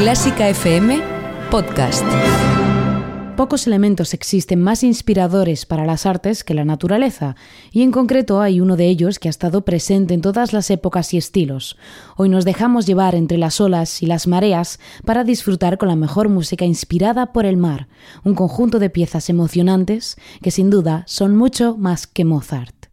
Clásica FM Podcast. Pocos elementos existen más inspiradores para las artes que la naturaleza, y en concreto hay uno de ellos que ha estado presente en todas las épocas y estilos. Hoy nos dejamos llevar entre las olas y las mareas para disfrutar con la mejor música inspirada por el mar, un conjunto de piezas emocionantes que sin duda son mucho más que Mozart.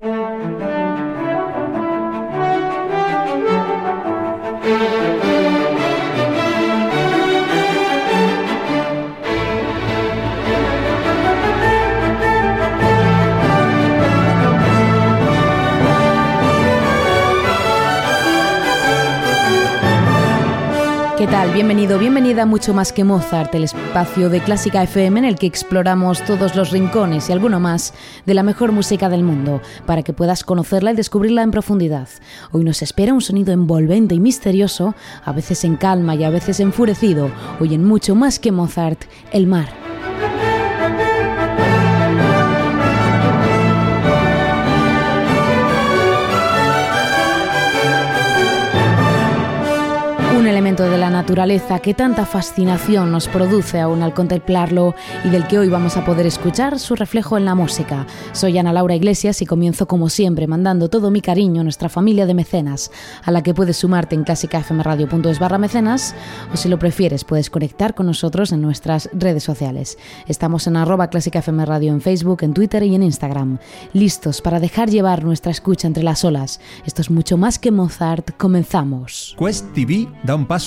Bienvenido, bienvenida a Mucho Más que Mozart, el espacio de Clásica FM en el que exploramos todos los rincones y alguno más de la mejor música del mundo, para que puedas conocerla y descubrirla en profundidad. Hoy nos espera un sonido envolvente y misterioso, a veces en calma y a veces enfurecido. Hoy en Mucho Más que Mozart, el mar. De la naturaleza que tanta fascinación nos produce aún al contemplarlo y del que hoy vamos a poder escuchar su reflejo en la música. Soy Ana Laura Iglesias y comienzo como siempre mandando todo mi cariño a nuestra familia de mecenas, a la que puedes sumarte en clásicafmradio.es barra mecenas o si lo prefieres puedes conectar con nosotros en nuestras redes sociales. Estamos en arroba clásicafmradio en Facebook, en Twitter y en Instagram. Listos para dejar llevar nuestra escucha entre las olas. Esto es mucho más que Mozart. Comenzamos. Quest TV da un paso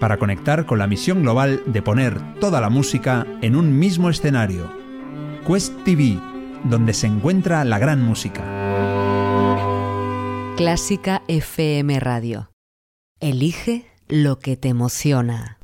para conectar con la misión global de poner toda la música en un mismo escenario. Quest TV, donde se encuentra la gran música. Clásica FM Radio. Elige lo que te emociona.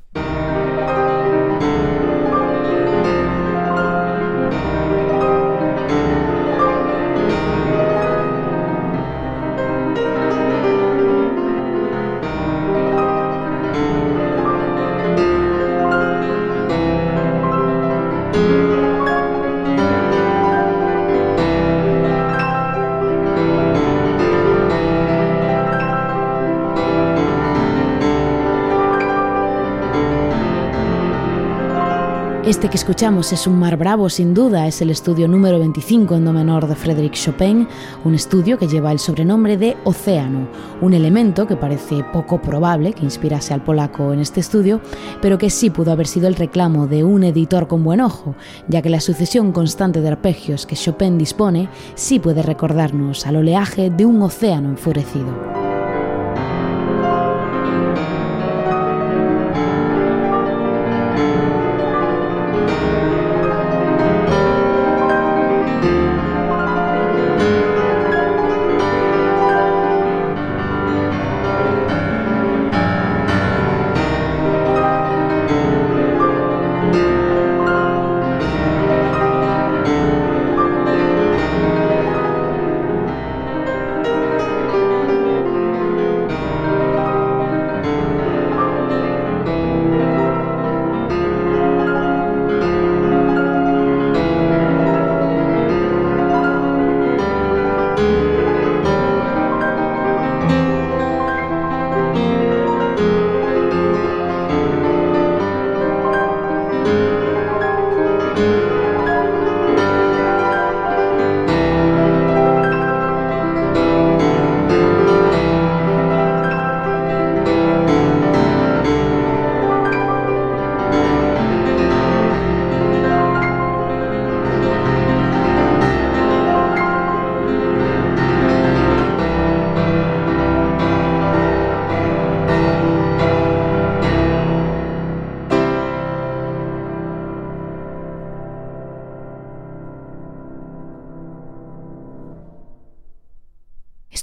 Este que escuchamos es un mar bravo, sin duda, es el estudio número 25 en do menor de Frédéric Chopin, un estudio que lleva el sobrenombre de Océano, un elemento que parece poco probable que inspirase al polaco en este estudio, pero que sí pudo haber sido el reclamo de un editor con buen ojo, ya que la sucesión constante de arpegios que Chopin dispone sí puede recordarnos al oleaje de un océano enfurecido.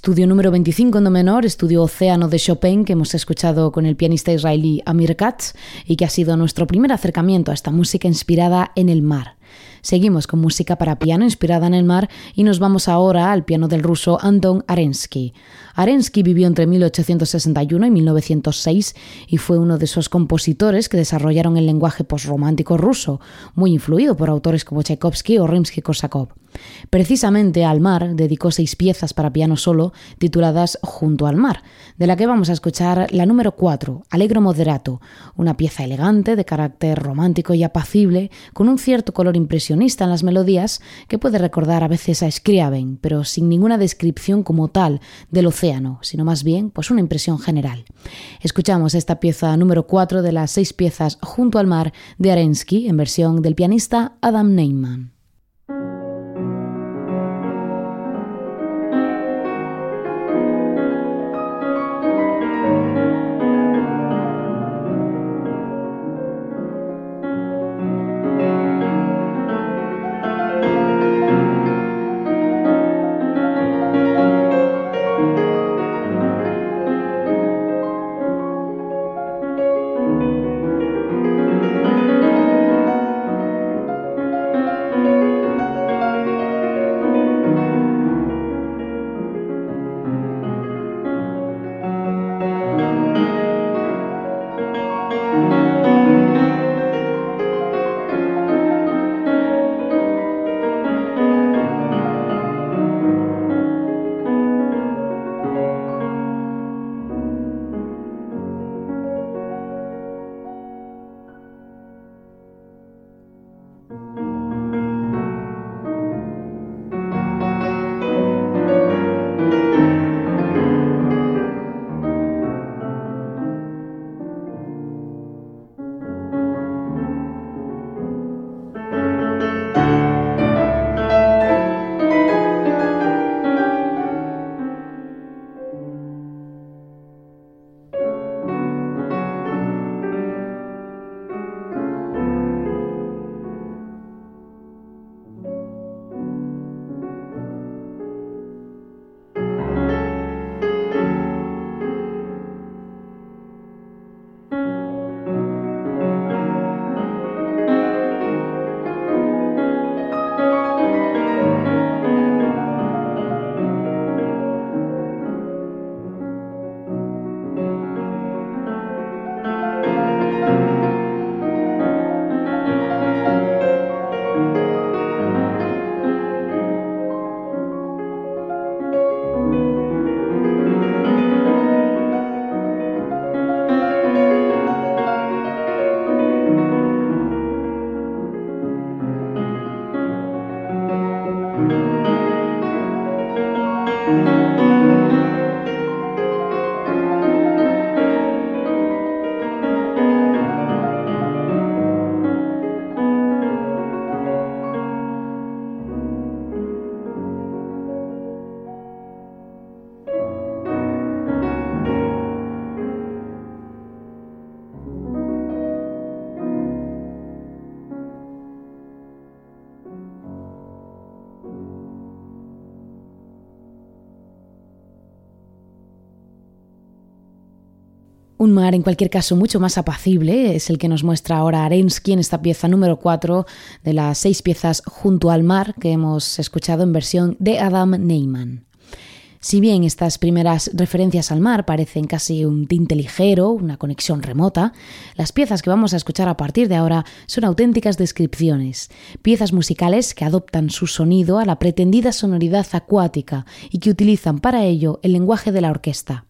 Estudio número 25 en do menor, estudio Océano de Chopin, que hemos escuchado con el pianista israelí Amir Katz y que ha sido nuestro primer acercamiento a esta música inspirada en el mar. Seguimos con música para piano inspirada en el mar y nos vamos ahora al piano del ruso Anton Arensky. Arensky vivió entre 1861 y 1906 y fue uno de esos compositores que desarrollaron el lenguaje posromántico ruso, muy influido por autores como Tchaikovsky o Rimsky-Korsakov. Precisamente al mar dedicó seis piezas para piano solo tituladas Junto al mar, de la que vamos a escuchar la número 4, Alegro Moderato, una pieza elegante de carácter romántico y apacible, con un cierto color impresionista en las melodías que puede recordar a veces a Scriabin, pero sin ninguna descripción como tal del océano, sino más bien pues una impresión general. Escuchamos esta pieza número 4 de las seis piezas Junto al mar de Arensky en versión del pianista Adam Neyman. Un mar, en cualquier caso, mucho más apacible, es el que nos muestra ahora Arensky en esta pieza número 4 de las seis piezas Junto al mar que hemos escuchado en versión de Adam Neyman. Si bien estas primeras referencias al mar parecen casi un tinte ligero, una conexión remota, las piezas que vamos a escuchar a partir de ahora son auténticas descripciones, piezas musicales que adoptan su sonido a la pretendida sonoridad acuática y que utilizan para ello el lenguaje de la orquesta.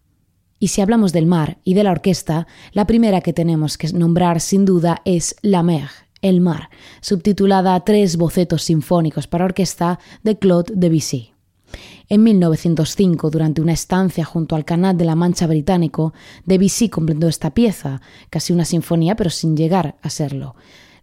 Y si hablamos del mar y de la orquesta, la primera que tenemos que nombrar sin duda es La Mer, el mar, subtitulada Tres bocetos sinfónicos para orquesta de Claude Debussy. En 1905, durante una estancia junto al Canal de la Mancha británico, Debussy completó esta pieza, casi una sinfonía pero sin llegar a serlo.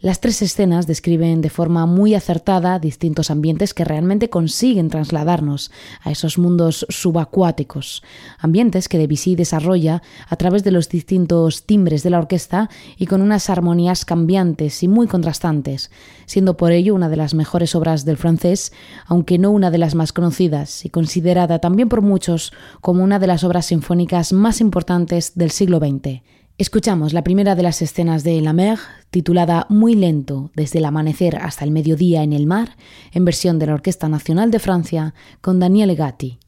Las tres escenas describen de forma muy acertada distintos ambientes que realmente consiguen trasladarnos a esos mundos subacuáticos, ambientes que Debussy desarrolla a través de los distintos timbres de la orquesta y con unas armonías cambiantes y muy contrastantes, siendo por ello una de las mejores obras del francés, aunque no una de las más conocidas y considerada también por muchos como una de las obras sinfónicas más importantes del siglo XX. Escuchamos la primera de las escenas de La Mer, titulada Muy lento, desde el amanecer hasta el mediodía en el mar, en versión de la Orquesta Nacional de Francia, con Daniele Gatti.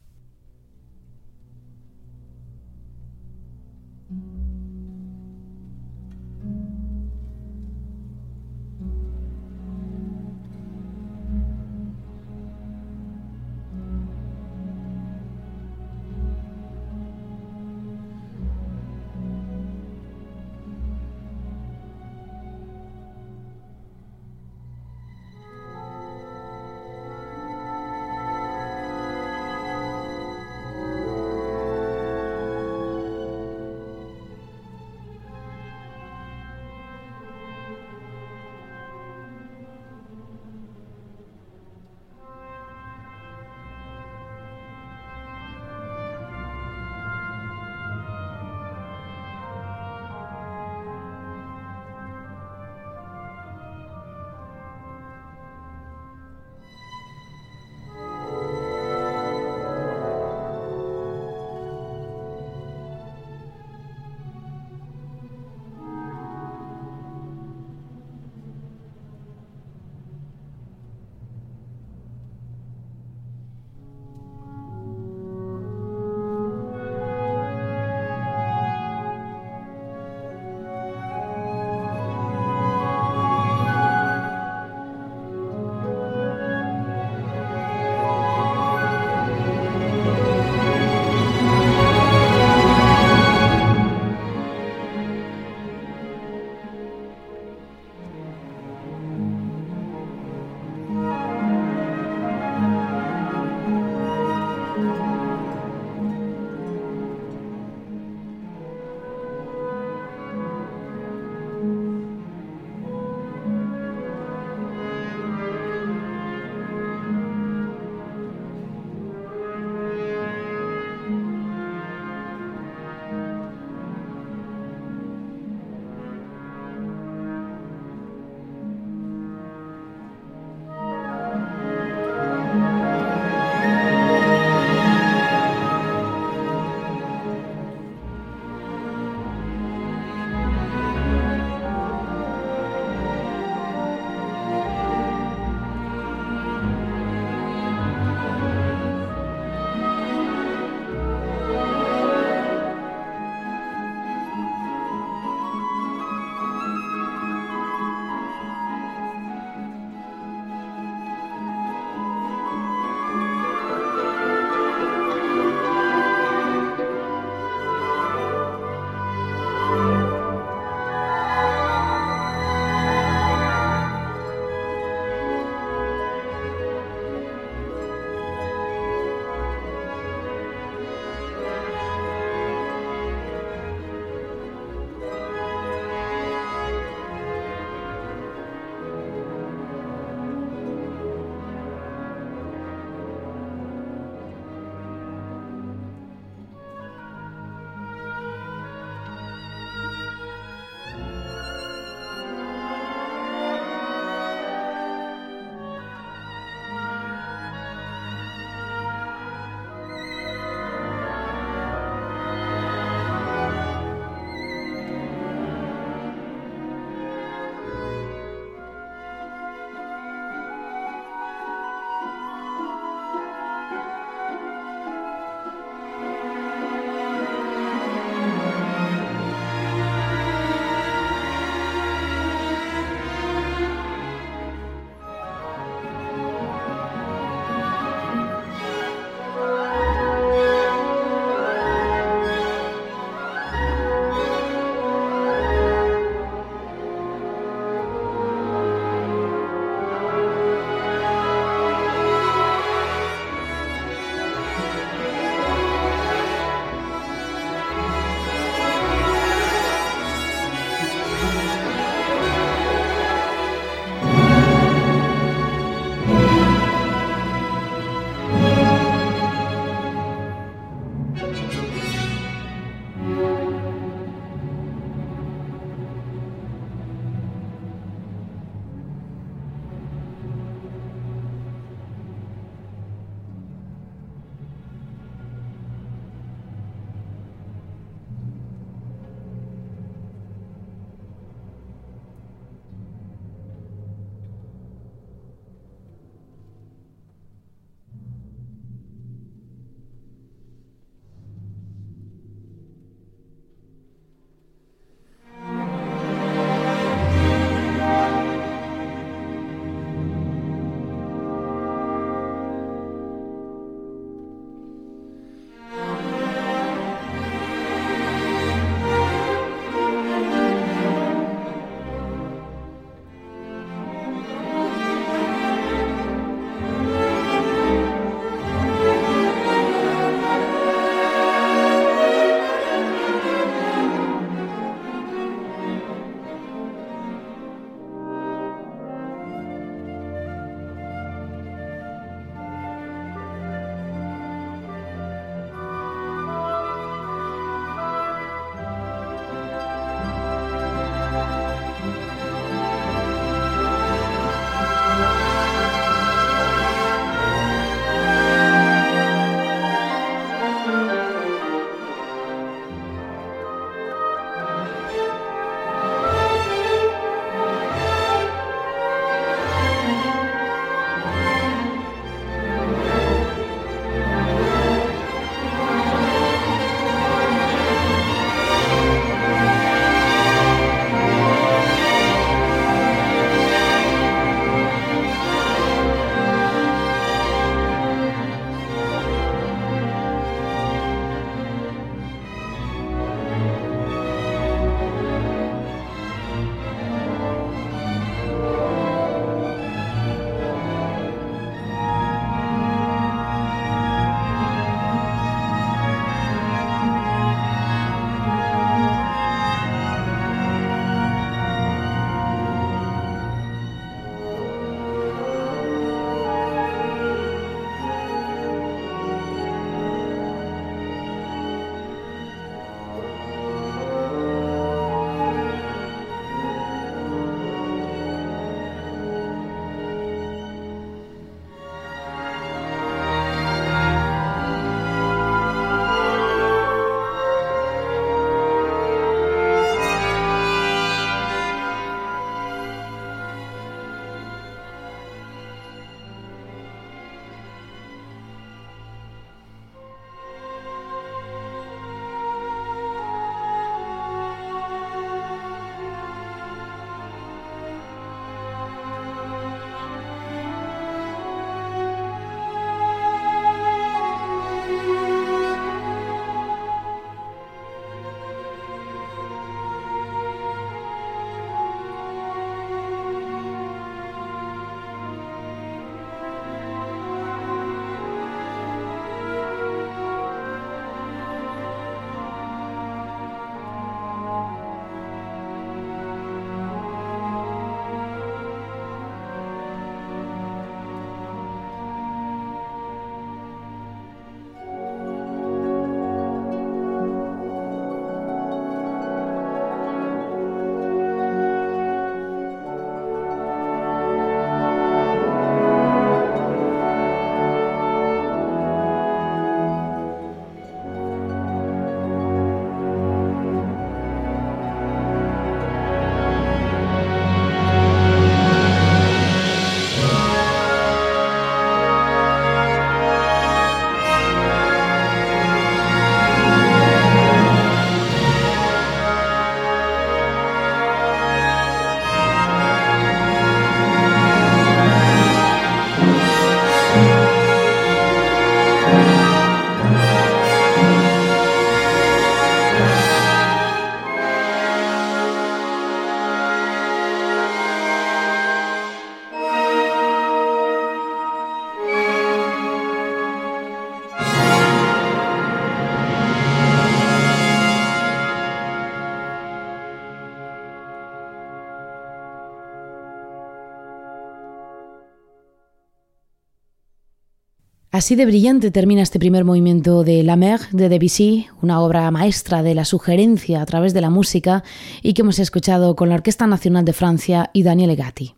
Así de brillante termina este primer movimiento de La Mer de Debussy, una obra maestra de la sugerencia a través de la música y que hemos escuchado con la Orquesta Nacional de Francia y Daniele Gatti.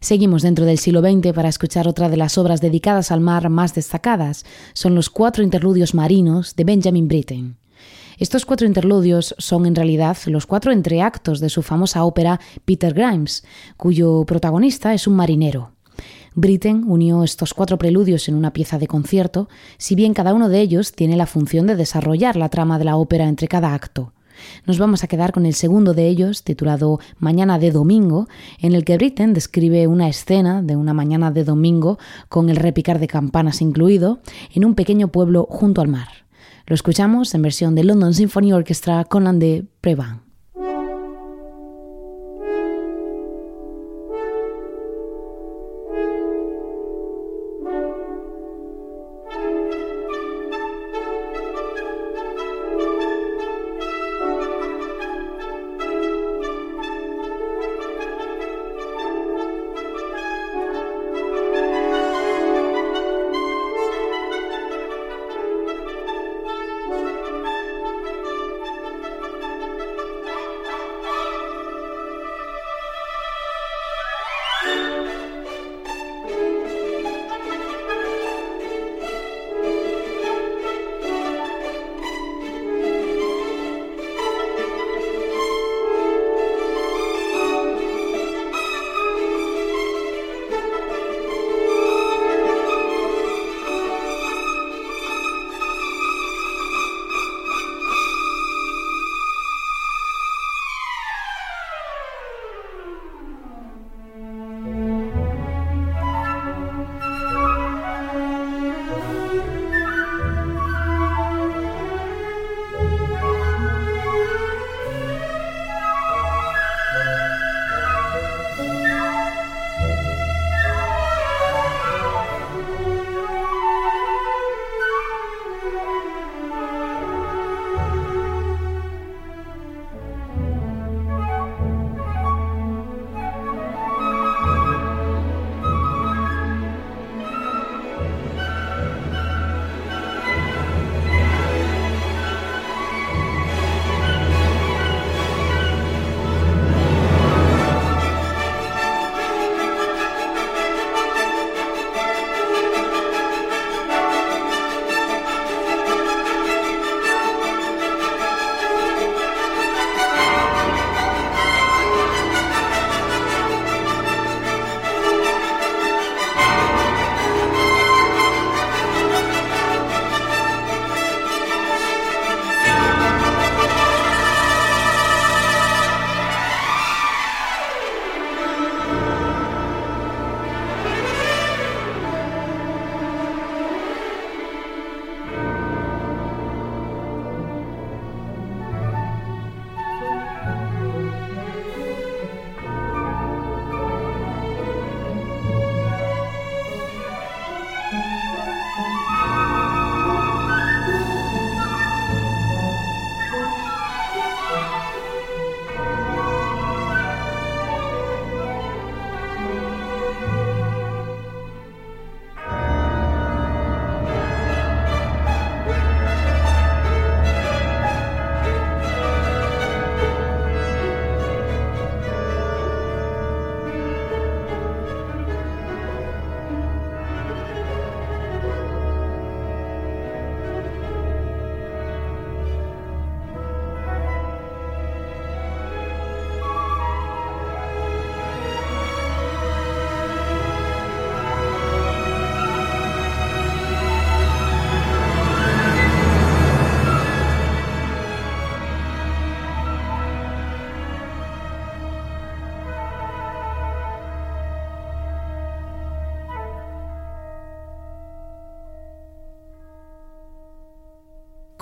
Seguimos dentro del siglo XX para escuchar otra de las obras dedicadas al mar más destacadas. Son los cuatro interludios marinos de Benjamin Britten. Estos cuatro interludios son en realidad los cuatro entreactos de su famosa ópera Peter Grimes, cuyo protagonista es un marinero. Britten unió estos cuatro preludios en una pieza de concierto, si bien cada uno de ellos tiene la función de desarrollar la trama de la ópera entre cada acto. Nos vamos a quedar con el segundo de ellos, titulado Mañana de Domingo, en el que Britten describe una escena de una mañana de domingo con el repicar de campanas incluido en un pequeño pueblo junto al mar. Lo escuchamos en versión de London Symphony Orchestra con la de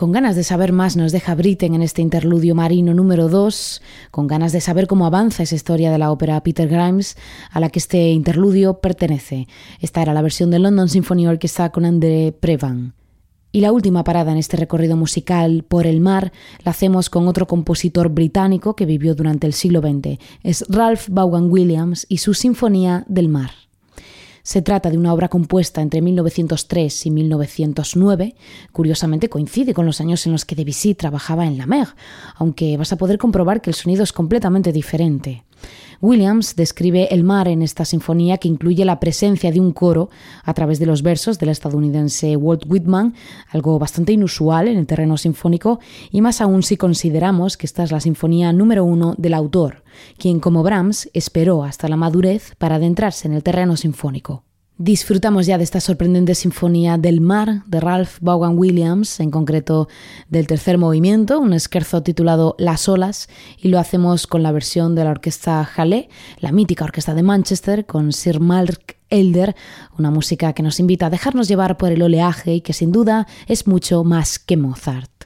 Con ganas de saber más nos deja Britten en este interludio marino número 2, con ganas de saber cómo avanza esa historia de la ópera Peter Grimes a la que este interludio pertenece. Esta era la versión de London Symphony Orchestra con André Prevan. Y la última parada en este recorrido musical por el mar la hacemos con otro compositor británico que vivió durante el siglo XX. Es Ralph Vaughan Williams y su Sinfonía del Mar. Se trata de una obra compuesta entre 1903 y 1909. Curiosamente coincide con los años en los que Debussy trabajaba en la Mer, aunque vas a poder comprobar que el sonido es completamente diferente. Williams describe el mar en esta sinfonía que incluye la presencia de un coro a través de los versos del estadounidense Walt Whitman, algo bastante inusual en el terreno sinfónico, y más aún si consideramos que esta es la sinfonía número uno del autor, quien como Brahms esperó hasta la madurez para adentrarse en el terreno sinfónico. Disfrutamos ya de esta sorprendente sinfonía del mar de Ralph Vaughan Williams, en concreto del tercer movimiento, un esquerzo titulado Las olas, y lo hacemos con la versión de la orquesta Halle, la mítica orquesta de Manchester, con Sir Mark Elder, una música que nos invita a dejarnos llevar por el oleaje y que sin duda es mucho más que Mozart.